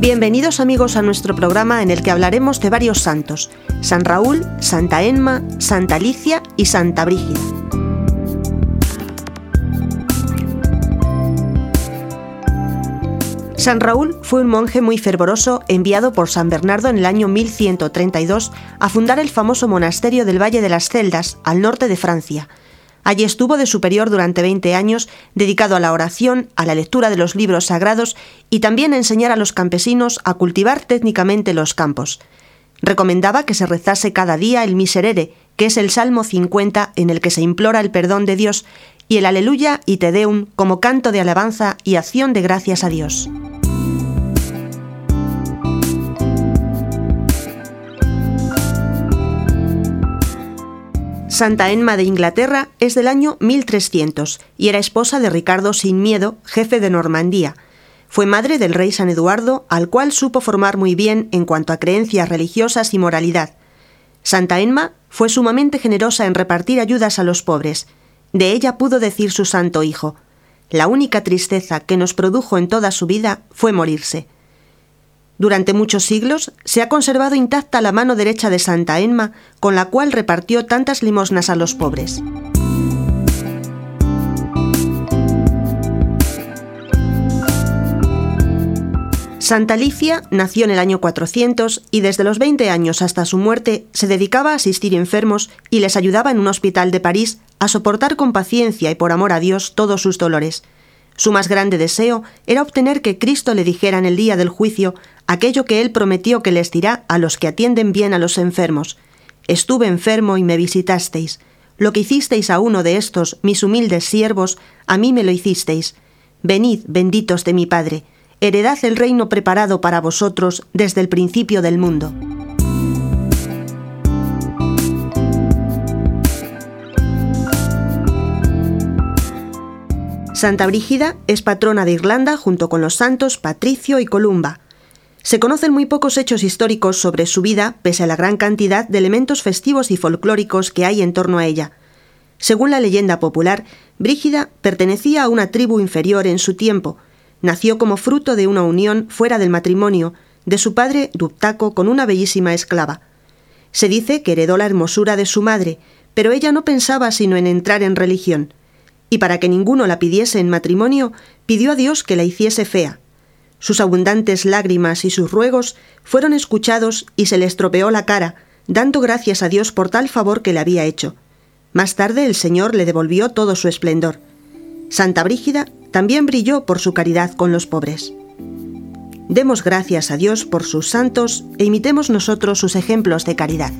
Bienvenidos amigos a nuestro programa en el que hablaremos de varios santos, San Raúl, Santa Enma, Santa Alicia y Santa Brígida. San Raúl fue un monje muy fervoroso enviado por San Bernardo en el año 1132 a fundar el famoso monasterio del Valle de las Celdas, al norte de Francia. Allí estuvo de superior durante 20 años, dedicado a la oración, a la lectura de los libros sagrados y también a enseñar a los campesinos a cultivar técnicamente los campos. Recomendaba que se rezase cada día el Miserere, que es el Salmo 50 en el que se implora el perdón de Dios, y el Aleluya y Te Deum como canto de alabanza y acción de gracias a Dios. Santa Enma de Inglaterra es del año 1300 y era esposa de Ricardo Sin Miedo, jefe de Normandía. Fue madre del rey San Eduardo, al cual supo formar muy bien en cuanto a creencias religiosas y moralidad. Santa Enma fue sumamente generosa en repartir ayudas a los pobres. De ella pudo decir su santo hijo, La única tristeza que nos produjo en toda su vida fue morirse. Durante muchos siglos se ha conservado intacta la mano derecha de Santa Enma, con la cual repartió tantas limosnas a los pobres. Santa Alicia nació en el año 400 y desde los 20 años hasta su muerte se dedicaba a asistir enfermos y les ayudaba en un hospital de París a soportar con paciencia y por amor a Dios todos sus dolores. Su más grande deseo era obtener que Cristo le dijera en el día del juicio aquello que él prometió que les dirá a los que atienden bien a los enfermos. Estuve enfermo y me visitasteis. Lo que hicisteis a uno de estos, mis humildes siervos, a mí me lo hicisteis. Venid, benditos de mi Padre, heredad el reino preparado para vosotros desde el principio del mundo. Santa Brígida es patrona de Irlanda junto con los santos Patricio y Columba. Se conocen muy pocos hechos históricos sobre su vida, pese a la gran cantidad de elementos festivos y folclóricos que hay en torno a ella. Según la leyenda popular, Brígida pertenecía a una tribu inferior en su tiempo. Nació como fruto de una unión fuera del matrimonio de su padre Duptaco con una bellísima esclava. Se dice que heredó la hermosura de su madre, pero ella no pensaba sino en entrar en religión y para que ninguno la pidiese en matrimonio, pidió a Dios que la hiciese fea. Sus abundantes lágrimas y sus ruegos fueron escuchados y se le estropeó la cara, dando gracias a Dios por tal favor que le había hecho. Más tarde el Señor le devolvió todo su esplendor. Santa Brígida también brilló por su caridad con los pobres. Demos gracias a Dios por sus santos e imitemos nosotros sus ejemplos de caridad.